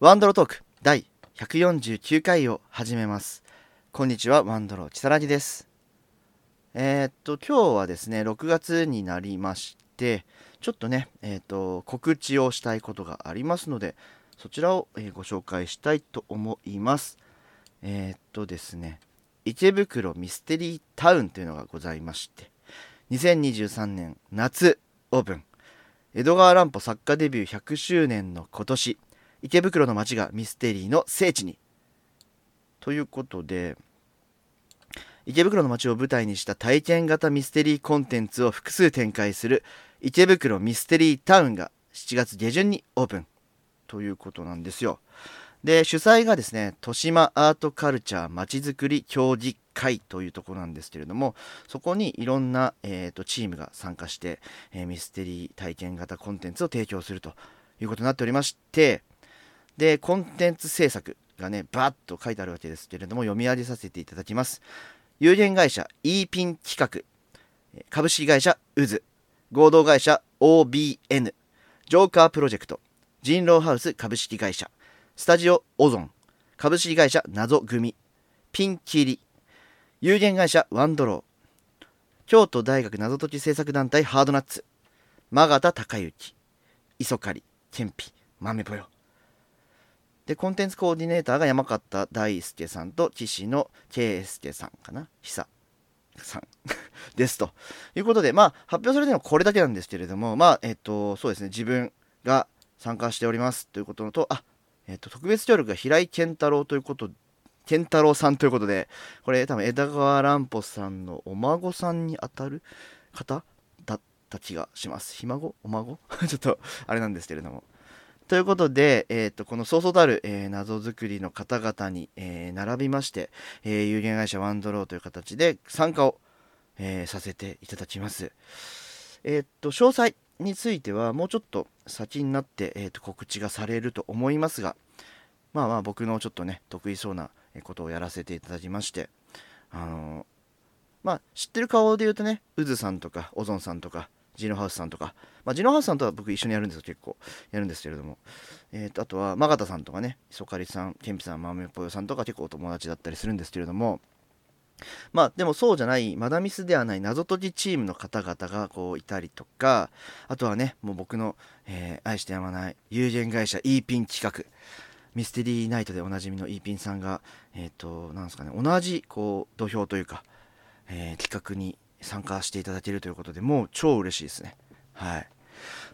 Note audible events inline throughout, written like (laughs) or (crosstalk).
ワンドロトーク第149回を始めます。こんにちは、ワンドロチサラジです。えーっと、今日はですね、6月になりまして、ちょっとね、えーっと、告知をしたいことがありますので、そちらを、えご紹介したいと思います。えーっとですね、池袋ミステリータウンというのがございまして、2023年夏オープン。江戸川乱歩作家デビュー100周年の今年、池袋の街がミステリーの聖地に。ということで、池袋の街を舞台にした体験型ミステリーコンテンツを複数展開する池袋ミステリータウンが7月下旬にオープンということなんですよ。で、主催がですね、豊島アートカルチャーまちづくり協議会というところなんですけれども、そこにいろんな、えーとチームが参加して、えーミステリー体験型コンテンツを提供するということになっておりまして、で、コンテンツ制作がね、バッと書いてあるわけですけれども、読み上げさせていただきます。有限会社 e ピン企画、株式会社うず、合同会社 OBN、ジョーカープロジェクト、人狼ハウス株式会社、スタジオオゾン、株式会社謎組、ピンキリ、有限会社ワンドロー、京都大学謎解き制作団体ハードナッツ、マガタ隆之、磯刈、ケンピ、豆ぽよ。で、コンテンツコーディネーターが山形大輔さんと岸野圭介さんかな。久さん。(laughs) ですと。いうことで、まあ、発表されてるのはこれだけなんですけれども、まあ、えっと、そうですね、自分が参加しておりますということのと、あ、えっと、特別協力が平井健太郎ということ健太郎さんということで、これ多分枝川乱歩さんのお孫さんにあたる方だった気がします。ひ孫？お孫？(laughs) ちょっとあれなんですけれども。ということで、えー、とこのそうそうたる、えー謎作りの方々に、えー並びまして、えー有限会社ワンドローという形で参加を、えーさせていただきます。えー、と詳細についてはもうちょっと先になって、えー、と告知がされると思いますがまあまあ僕のちょっとね得意そうなことをやらせていただきましてあのまあ知ってる顔で言うとねうずさんとかオゾンさんとかジノハウスさんとか、まあ、ジノハウスさんとは僕一緒にやるんですよ結構。やるんですけれども、えー、とあとはマガタさんとかね。磯刈さんケンピさんマメポヨさんとか結構お友達だったりするんですけれども。まあでもそうじゃないマダミスではない謎解きチームの方々がこういたりとか。あとはねもう僕の、えー愛してやまない有限会社 e ピン企画。ミステリーナイトでおなじみの e ピンさんがえっ、となんですかね同じこう土俵というか、えー企画に参加していただけるということでもう超嬉しいですね。はい。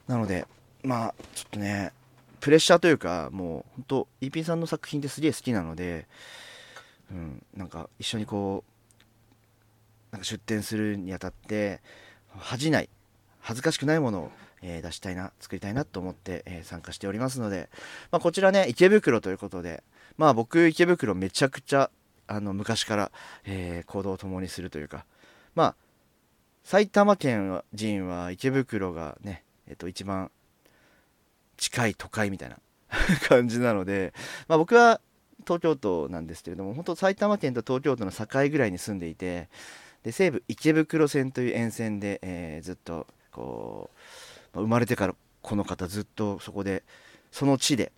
なのでまあちょっとねプレッシャーというかもう本当 e ピンさんの作品ってすげえ好きなのでうんなんか一緒にこうなんか出展するにあたって恥じない恥ずかしくないものを、え出したいな作りたいなと思って、え参加しておりますので、まあ、こちらね池袋ということでまあ僕池袋めちゃくちゃあの昔から、えー行動を共にするというかまあ埼玉県人は池袋がね、えっと、一番近い都会みたいな (laughs) 感じなので、まあ、僕は東京都なんですけれども本当埼玉県と東京都の境ぐらいに住んでいてで西武池袋線という沿線で、えーずっとこう、まあ生まれてからこの方ずっとそこでその地で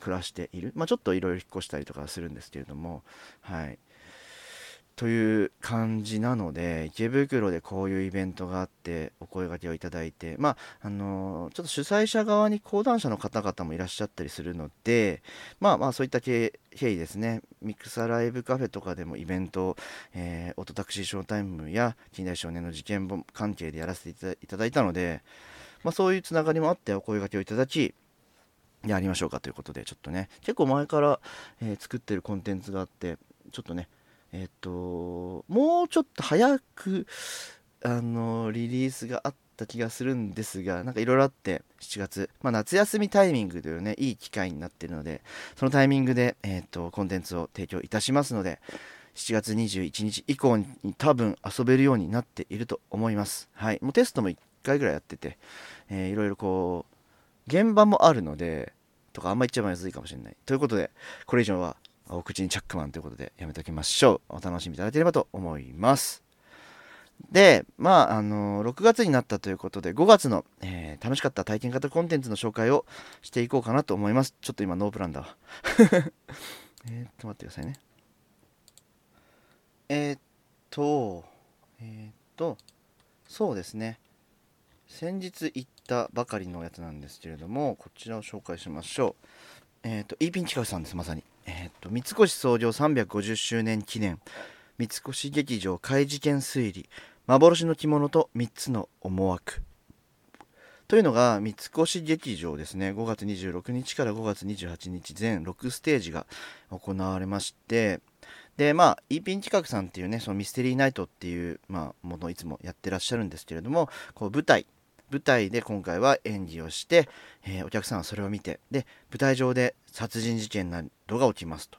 暮らしている、まあ、ちょっといろいろ引っ越したりとかするんですけれどもはい。という感じなので池袋でこういうイベントがあってお声掛けをいただいてまああのちょっと主催者側に講談社の方々もいらっしゃったりするのでまあまあそういった経緯ですね。ミクサライブカフェとかでもイベントを、えーオトタクシーショータイムや近代少年の事件簿関係でやらせていただいたので、まあ、そういうつながりもあってお声掛けをいただきやりましょうかということでちょっとね結構前から、えー作ってるコンテンツがあってちょっとねえっともうちょっと早くあのリリースがあった気がするんですがなんかいろいろあって7月、まあ、夏休みタイミングというねいい機会になっているのでそのタイミングで、えっとコンテンツを提供いたしますので7月21日以降に多分遊べるようになっていると思います。はい。もうテストも1回ぐらいやってて、えーいろいろこう現場もあるのでとかあんま言っちゃまずいかもしれない。ということでこれ以上はお口にチャックマンということでやめておきましょうお楽しみいただければと思いますで、まあ、あの6月になったということで、5月の、えー、楽しかった体験型コンテンツの紹介をしていこうかなと思います。ちょっと今、ノープランだわ。(laughs) えっと、待ってくださいね。えー、っと、えー、っと、そうですね。先日行ったばかりのやつなんですけれども、こちらを紹介しましょう。えっと、イーピン近くさんです、まさに。えっと、三越創業350周年記念。三越劇場怪事件推理。幻の着物と3つの思惑。というのが三越劇場ですね。5月26日から5月28日全6ステージが行われまして。でまあイーピン企画さんっていうねそのミステリーナイトっていう、まあ、ものをいつもやってらっしゃるんですけれどもこう舞台舞台で今回は演技をして、えー、お客さんはそれを見てで舞台上で殺人事件などが起きますと。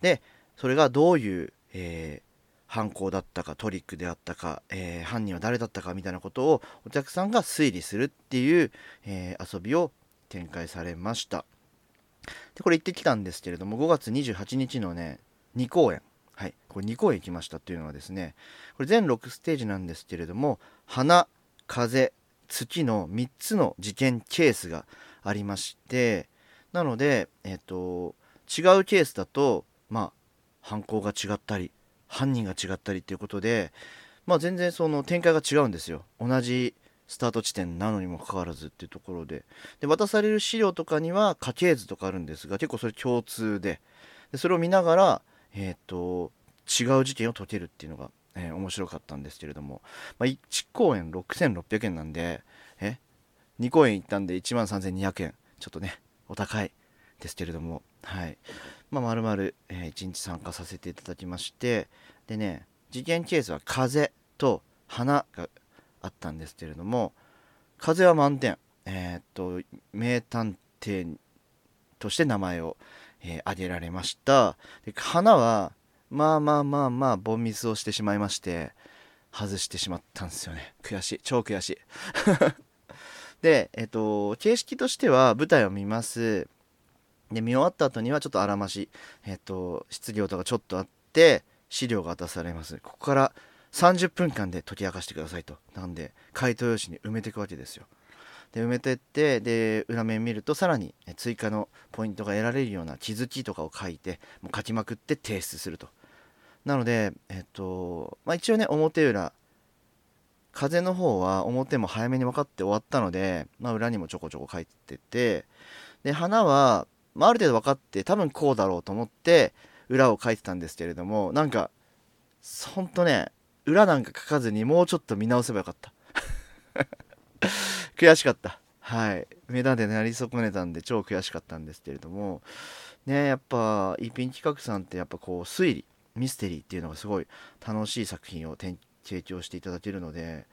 でそれがどういう、えー犯行だったかトリックであったか、えー、犯人は誰だったかみたいなことをお客さんが推理するっていう、えー、遊びを展開されました。でこれ行ってきたんですけれども5月28日のね2公演。はい。これ2公演行きましたっていうのはですねこれ全6ステージなんですけれども花風月の3つの事件ケースがありましてなので、えーと違うケースだとまあ犯行が違ったり犯人が違ったりっていうことで、まあ、全然その展開が違うんですよ。同じスタート地点なのにもかかわらずっていうところで。で渡される資料とかには家系図とかあるんですが結構それ共通で。でそれを見ながら、えーと、違う事件を解けるっていうのが、えー、面白かったんですけれども、まあ、1公演6600円なんでえ2公演行ったんで1万3200円ちょっとねお高いですけれども。はい。まあ、まるまる、え1日参加させていただきまして。でね事件ケースは風と花があったんですけれども風は満点。えー、っと名探偵として名前を、えー、挙げられました。で花はまあまあまあまあボンミスをしてしまいまして外してしまったんですよね。悔しい。超悔しい。(laughs) でえっと形式としては舞台を見ます。で見終わった後にはちょっとあらまし、えっと、質疑とかちょっとあって資料が渡されます。ここから30分間で解き明かしてくださいと。なんで回答用紙に埋めていくわけですよ。で埋めてってで裏面見るとさらに追加のポイントが得られるような気づきとかを書いてもう書きまくって提出すると。なのでえっとまあ一応ね表裏。風の方は表も早めに分かって終わったので、まあ、裏にもちょこちょこ書いてて。で花はまあ、ある程度分かって多分こうだろうと思って裏を書いてたんですけれどもなんかほんとね裏なんか書かずにもうちょっと見直せばよかった。(laughs) 悔しかった。はい。目立てなり損ねたんで超悔しかったんですけれども。ねやっぱイピン企画さんってやっぱこう推理ミステリーっていうのがすごい楽しい作品を提供していただけるので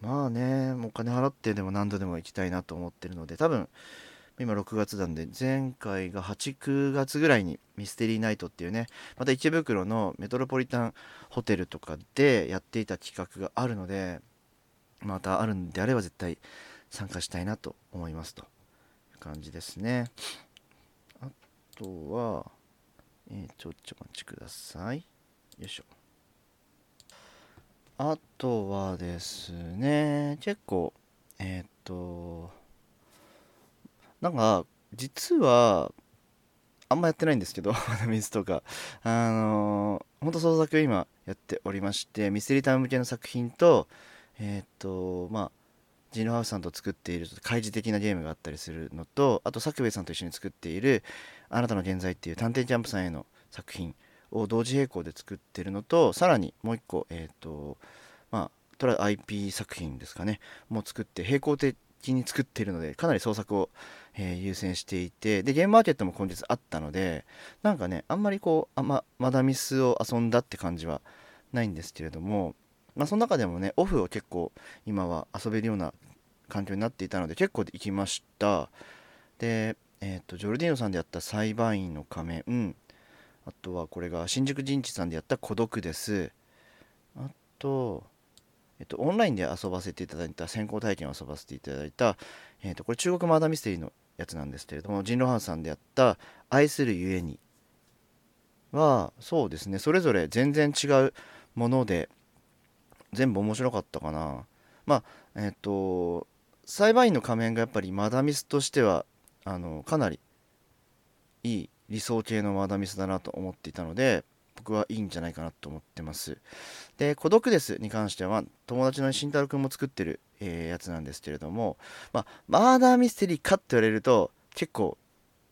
まあねお金払ってでも何度でも行きたいなと思ってるので多分今6月なんで前回が8、9月ぐらいにミステリーナイトっていうねまた池袋のメトロポリタンホテルとかでやっていた企画があるのでまたあるんであれば絶対参加したいなと思いますという感じですね。あとは、えー、ちょっちょお待ちください。よいしょ。あとはですね結構えっ、となんか実はあんまやってないんですけど (laughs) 水とか。あのー、ほんと創作今やっておりましてミステリータウン向けの作品とえー、っとまあジーノハウスさんと作っているちょっと開示的なゲームがあったりするのとあと作兵衛さんと一緒に作っている「あなたの現在」っていう探偵キャンプさんへの作品を同時並行で作ってるのとさらにもう一個えー、っとまあとりあえず IP 作品ですかね。も作って並行的に作ってるのでかなり創作をえー、優先していてでゲームマーケットも今日あったのでなんかねあんまりこうあまマダミスを遊んだって感じはないんですけれどもまあその中でもねオフを結構今は遊べるような環境になっていたので結構行きました。でえっ、ー、とジョルディーノさんでやった裁判員の仮面。あとはこれが新宿陣地さんでやった孤独です。あとえっと、オンラインで遊ばせていただいた先行体験を遊ばせていただいた、えっと、これ中国マーダーミステリーのやつなんですけれどもジンロハンさんでやった「愛するゆえに」はそうですね。それぞれ全然違うもので全部面白かったかな。まあえっ、と裁判員の仮面がやっぱりマダミスとしてはあのかなりいい理想系のマダミスだなと思っていたので僕はいいんじゃないかなと思ってます。で孤独ですに関しては友達の慎太郎くんも作ってる、えー、やつなんですけれどもまあマーダーミステリーかって言われると結構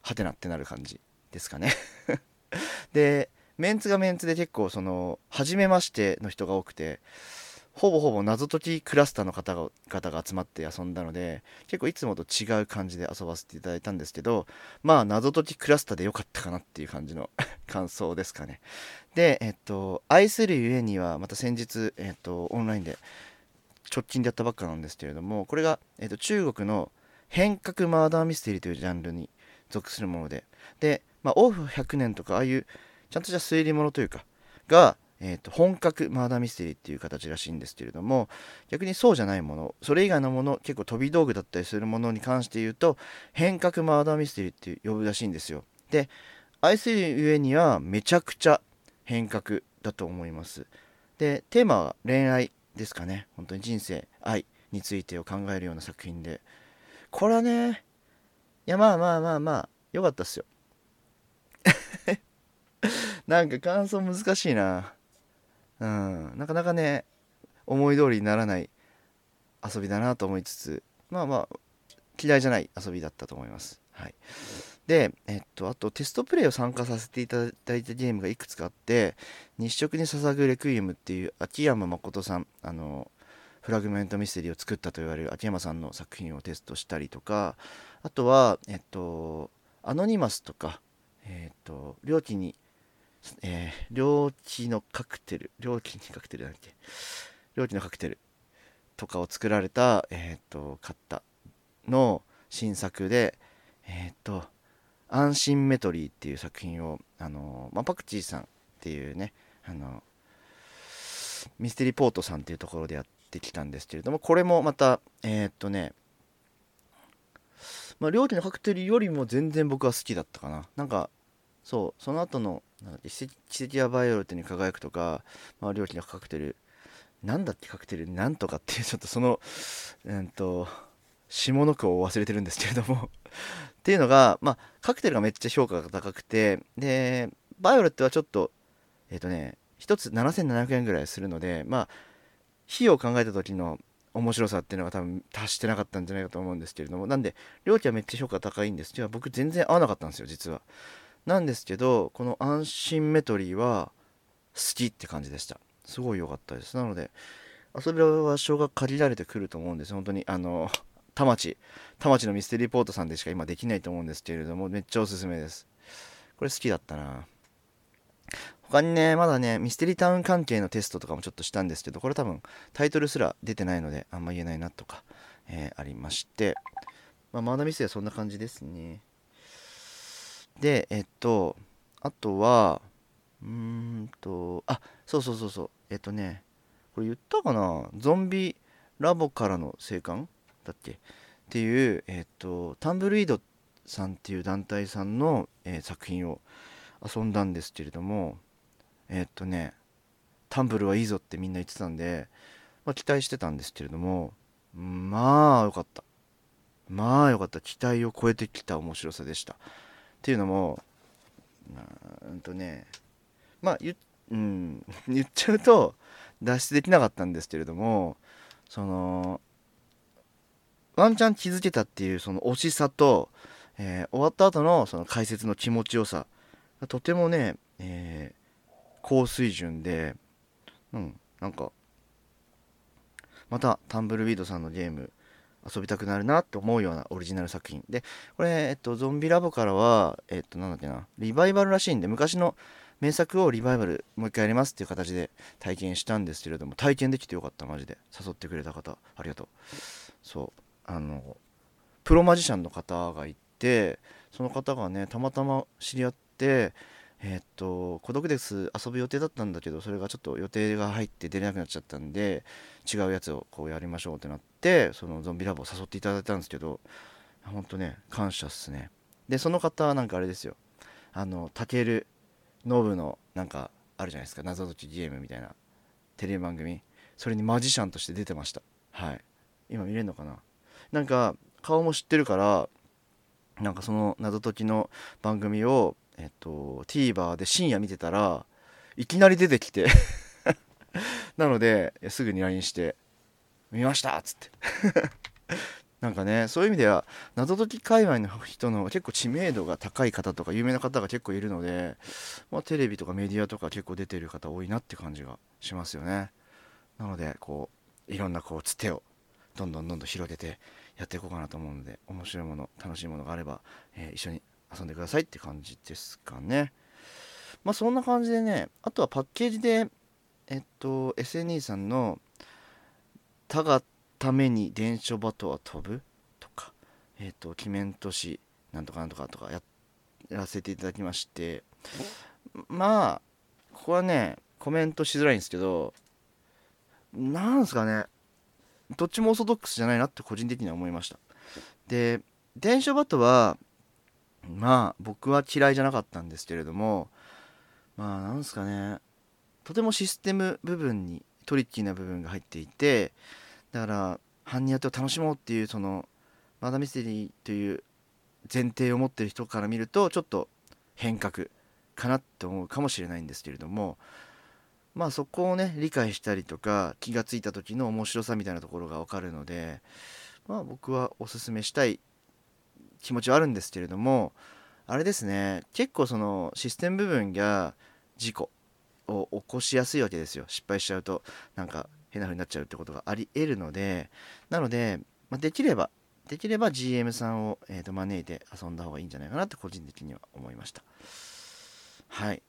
ハテナってなる感じですかね。(laughs) でメンツがメンツで結構その初めましての人が多くてほぼほぼ謎解きクラスターの方が方が集まって遊んだので結構いつもと違う感じで遊ばせていただいたんですけどまあ謎解きクラスターで良かったかなっていう感じの (laughs) 感想ですかね。でえっと愛するゆえにはまた先日えっとオンラインで直近でやったばっかなんですけれどもこれが、えっと、中国の変革マーダーミステリーというジャンルに属するものででまあオフ100年とかああいうちゃんとした推理物というかがえーと、本格マーダーミステリーっていう形らしいんですけれども逆にそうじゃないものそれ以外のもの結構飛び道具だったりするものに関して言うと変革マーダーミステリーって呼ぶらしいんですよ。で愛するゆえにはめちゃくちゃ変革だと思います。でテーマは恋愛ですかね。本当に人生愛についてを考えるような作品で。これはねいやまあまあまあまあ良かったっすよ。(laughs) なんか感想難しいな。うん、なかなかね思い通りにならない遊びだなと思いつつまあまあ嫌いじゃない遊びだったと思います。はい、で、えっと、あとテストプレイを参加させていただいたゲームがいくつかあって「日食に捧ぐレクイエム」っていう秋山誠さんあのフラグメントミステリーを作ったと言われる秋山さんの作品をテストしたりとかあとは、えっと、アノニマスとか、えっと、料金にえー、猟奇のカクテル、猟奇にカクテルだっけ猟奇のカクテルとかを作られた、えっ、ー、と、方の新作で、えっ、ー、と、安心メトリーっていう作品を、あのまあ、パクチーさんっていうね、あのミステリーポートさんっていうところでやってきたんですけれども、これもまた、えっとね、まあ、料理のカクテルよりも全然僕は好きだったかな。なんか、そう、その後の奇跡やバイオレットに輝くとか、まあ、料金のカクテルなんだっけカクテルなんとかっていうちょっとそのうんと下の句を忘れてるんですけれどもっていうのがまあカクテルがめっちゃ評価が高くてでバイオレットはちょっとえっ、ー、とね1つ7700円ぐらいするのでまあ費用を考えた時の面白さっていうのが多分達してなかったんじゃないかと思うんですけれどもなんで料金はめっちゃ評価高いんです。けど僕全然合わなかったんですよ実は。なんですけどこの安心メトリーは好きって感じでした。すごい良かったです。なので遊び場所が借りられてくると思うんです。本当にあの田町田町のミステリーポートさんでしか今できないと思うんですけれどもめっちゃおすすめです。これ好きだったな。他にねまだねミステリータウン関係のテストとかもちょっとしたんですけどこれ多分タイトルすら出てないのであんま言えないなとか、えー、ありまして、まあ、マーダミスはそんな感じですね。で、えっと、あとは、うーんと、あ、そうそうそうそう、えっとね、これ言ったかな？ゾンビラボからの生還？だっけ？っていう、えっと、タンブルイードさんっていう団体さんの、えー、作品を遊んだんですけれども、えっとね、タンブルはいいぞってみんな言ってたんで、まあ、期待してたんですけれども、まあよかった。まあよかった。期待を超えてきた面白さでした。っていうのもうんとねまあ言,、うん、(laughs) 言っちゃうと脱出できなかったんですけれどもそのワンチャン気づけたっていうその惜しさと、えー、終わった後のその解説の気持ちよさとてもね、えー、高水準でうんなんかまたタンブルウィードさんのゲーム遊びたくなるなって思うようなオリジナル作品。でこれ、えっと、ゾンビラボからはえっとなんだっけなリバイバルらしいんで昔の名作をリバイバルもう一回やりますっていう形で体験したんですけれども体験できてよかったマジで。誘ってくれた方ありがとう。そう。あのプロマジシャンの方がいてその方がねたまたま知り合ってえー、っと孤独です遊ぶ予定だったんだけどそれがちょっと予定が入って出れなくなっちゃったんで違うやつをこうやりましょうってなってそのゾンビラボを誘っていただいたんですけどほんとね感謝っすね。でその方はなんかあれですよ。あのたけるノブのなんかあるじゃないですか。謎解きゲームみたいなテレビ番組。それにマジシャンとして出てました。はい。今見れるのかな。なんか顔も知ってるからなんかその謎解きの番組をえっと TVer で深夜見てたらいきなり出てきて (laughs) なのですぐに LINE して「見ました!」っつって (laughs) なんかねそういう意味では謎解き界隈の人の結構知名度が高い方とか有名な方が結構いるので、まあ、テレビとかメディアとか結構出てる方多いなって感じがしますよねなのでこういろんなこうつてをどんどんどんどん広げてやっていこうかなと思うので面白いもの楽しいものがあれば、えー、一緒に遊んでくださいって感じですかね。まあそんな感じでねあとはパッケージでえっと SNE さんの「たがために電書バトは飛ぶ?」とかえっと「鬼面都市なんとかなんとか」とかやらせていただきまして。まあここはねコメントしづらいんですけどなんすかねどっちもオーソドックスじゃないなって個人的には思いました。で電書バトはまあ僕は嫌いじゃなかったんですけれどもまあなんすかね。とてもシステム部分にトリッキーな部分が入っていてだから犯人当てを楽しもうっていうそのマダミステリーという前提を持ってる人から見るとちょっと変革かなって思うかもしれないんですけれどもまあそこをね理解したりとか気が付いた時の面白さみたいなところが分かるのでまあ僕はおすすめしたい気持ちはあるんですけれどもあれですね結構そのシステム部分が事故を起こしやすいわけですよ。失敗しちゃうとなんか変な風になっちゃうってことがありえるので。なので、まあ、できればできれば GM さんを、えー、と招いて遊んだ方がいいんじゃないかなって個人的には思いました。はい。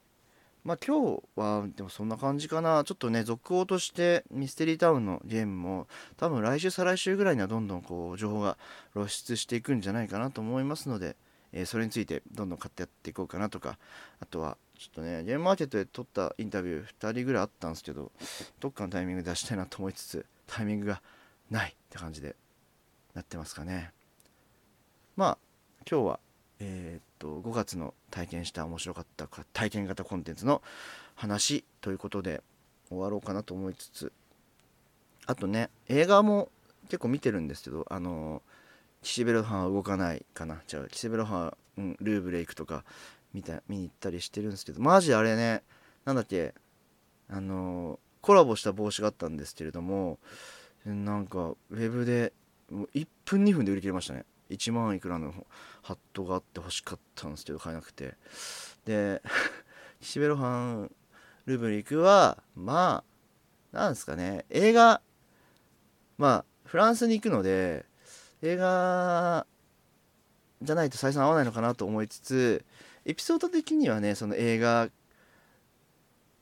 まあ今日はでもそんな感じかなちょっとね続報としてミステリータウンのゲームも多分来週再来週ぐらいにはどんどんこう情報が露出していくんじゃないかなと思いますので、えー、それについてどんどん買ってやっていこうかなとかあとはちょっとね、ゲームマーケットで撮ったインタビュー2人ぐらいあったんですけど、どっかのタイミング出したいなと思いつつ、タイミングがないって感じでなってますかね。まあ、今日は、えー、っと、5月の体験した面白かったか体験型コンテンツの話ということで終わろうかなと思いつつ、あとね、映画も結構見てるんですけど、あの、岸辺露伴は動かないかな。じゃあ、岸辺露伴、うん、ルーブレイクとか、見た見に行ったりしてるんですけどマジあれねなんだっけあのコラボした帽子があったんですけれどもなんかウェブでも1分2分で売り切れましたね1万いくらのハットがあって欲しかったんですけど買えなくて。で (laughs) 岸辺露伴ルブリックはまあなんですかね。映画まあフランスに行くので映画じゃないと採算合わないのかなと思いつつエピソード的にはねその映画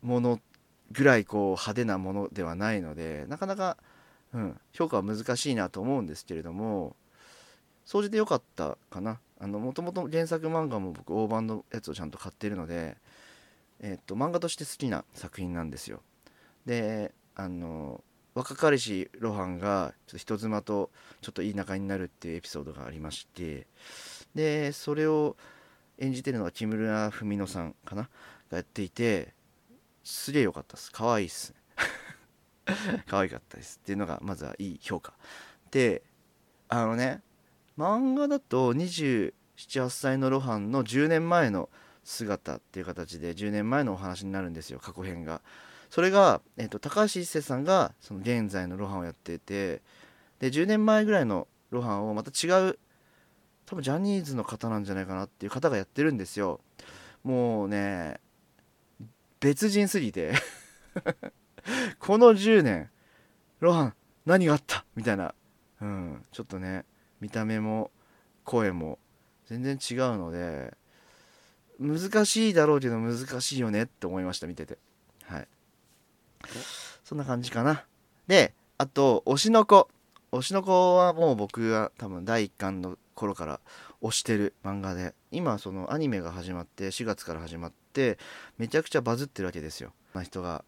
ものぐらいこう派手なものではないのでなかなか、うん、評価は難しいなと思うんですけれども総じて良かったかな。もともと原作漫画も僕大判のやつをちゃんと買ってるので、えっと漫画として好きな作品なんですよ。であの若かりし露伴がちょっと人妻とちょっといい仲になるっていうエピソードがありましてでそれを演じてるのが木村文乃さんかな？がやっていてすげえ良かったです。可愛いっす。(laughs) 可愛かったです。っていうのがまずはいい評価。であのね漫画だと278歳の露伴の10年前の姿っていう形で10年前のお話になるんですよ過去編が。それが、えーと、高橋一生さんがその現在の露伴をやっててで10年前ぐらいの露伴をまた違う多分ジャニーズの方なんじゃないかなっていう方がやってるんですよ。もうね別人すぎて。(laughs) この10年ロハン何があった？みたいな。うんちょっとね見た目も声も全然違うので難しいだろうけど難しいよねって思いました見てて。はい。そんな感じかな。であと推しの子。推しの子はもう僕が多分第1巻の頃から推してる漫画で今そのアニメが始まって4月から始まってめちゃくちゃバズってるわけですよ。な人が。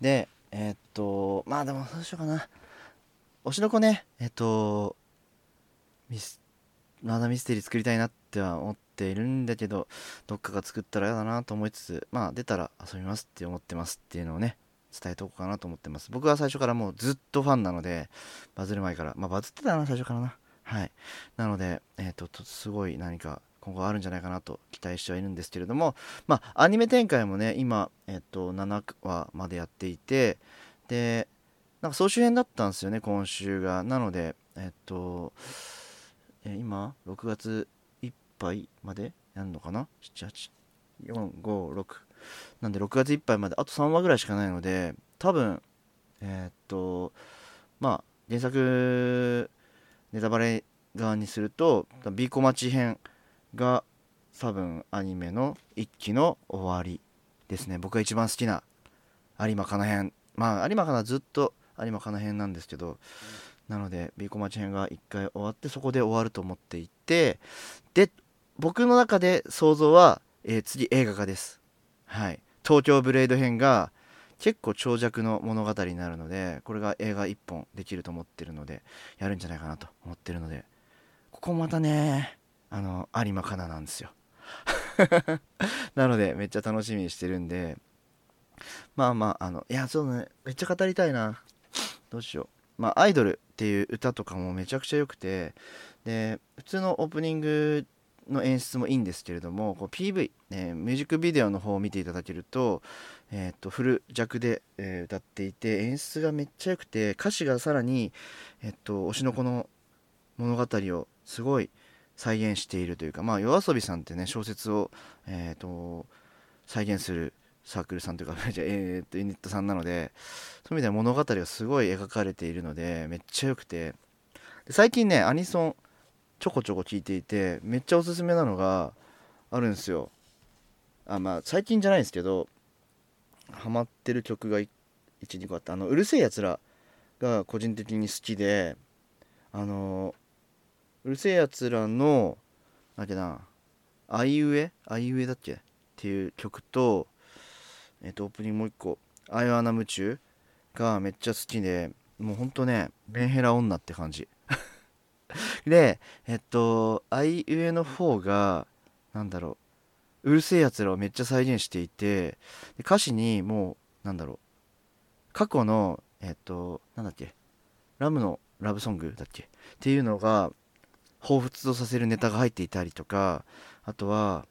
でえー、っとまあでもどうしようかな。推しの子ね。えー、っとミスまだミステリー作りたいなっては思っているんだけどどっかが作ったら嫌だなと思いつつまあ出たら遊びますって思ってますっていうのをね伝えとこうかなと思ってます。僕は最初からもうずっとファンなのでバズる前から。まあバズってたな最初からな。はい。なのでえっ、ー、とすごい何か今後あるんじゃないかなと期待してはいるんですけれどもまあアニメ展開もね今えっ、ー、と7話までやっていてでなんか総集編だったんですよね今週が。なのでえっ、ー、とえ今6月いっぱいまでやるのかな？78456なんで6月いっぱいまであと3話ぐらいしかないので多分えー、っとまあ原作ネタバレ側にするとビーコマチ編が多分アニメの一期の終わりですね。僕が一番好きな有馬かな編。まあ有馬かなずっと有馬かな編なんですけど、なのでビーコマチ編が1回終わってそこで終わると思っていてで僕の中で想像は、えー、次映画化です。はい。東京ブレード編が結構長尺の物語になるのでこれが映画1本できると思ってるのでやるんじゃないかなと思ってるのでここまたねあの有馬かななんですよ。(laughs) なのでめっちゃ楽しみにしてるんでまあまああのいやそうねめっちゃ語りたいな。どうしよう。まあアイドルっていう歌とかもめちゃくちゃ良くてで普通のオープニングの演出もいいんですけれどもこう PV、えー、ミュージックビデオの方を見ていただけると,、えー、とフル弱で、えー、歌っていて演出がめっちゃ良くて歌詞がさらに、えー、と推しの子の物語をすごい再現しているというかまあ夜遊びさんってね小説を、えー、と再現するサークルさんというか (laughs) えー、とユニットさんなのでそういう意味では物語がすごい描かれているのでめっちゃ良くて。で最近ねアニソンちょこちょこ聞いていてめっちゃおすすめなのがあるんですよ。あまあ最近じゃないんですけどハマってる曲が12個あってあのうるせえやつらが個人的に好きであのうるせえやつらのなんだっけなあいうえあいうえだっけっていう曲とえっ、とオープニングもう一個「あいわな夢中」がめっちゃ好きでもうほんとねメンヘラ女って感じ。(laughs) で、えっと、あいうえの方が、なんだろう、うるせえやつらをめっちゃ再現していて、歌詞にもう、なんだろう、過去の、えっと、なんだっけ、ラムのラブソングだっけ。っていうのが、彷彿とさせるネタが入っていたりとか、あとは、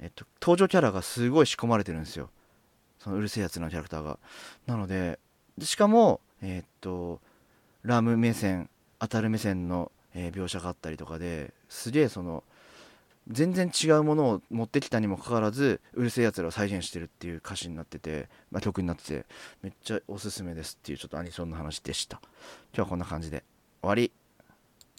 えっと、登場キャラがすごい仕込まれてるんですよ。そのうるせえやつのキャラクターが。なので、しかも、えっと、ラム目線当たる目線の、えー、描写があったりとかですげえその全然違うものを持ってきたにもかかわらずうるせえやつらを再現してるっていう歌詞になってて、まあ、曲になっててめっちゃおすすめですっていうちょっとアニソンの話でした今日はこんな感じで終わり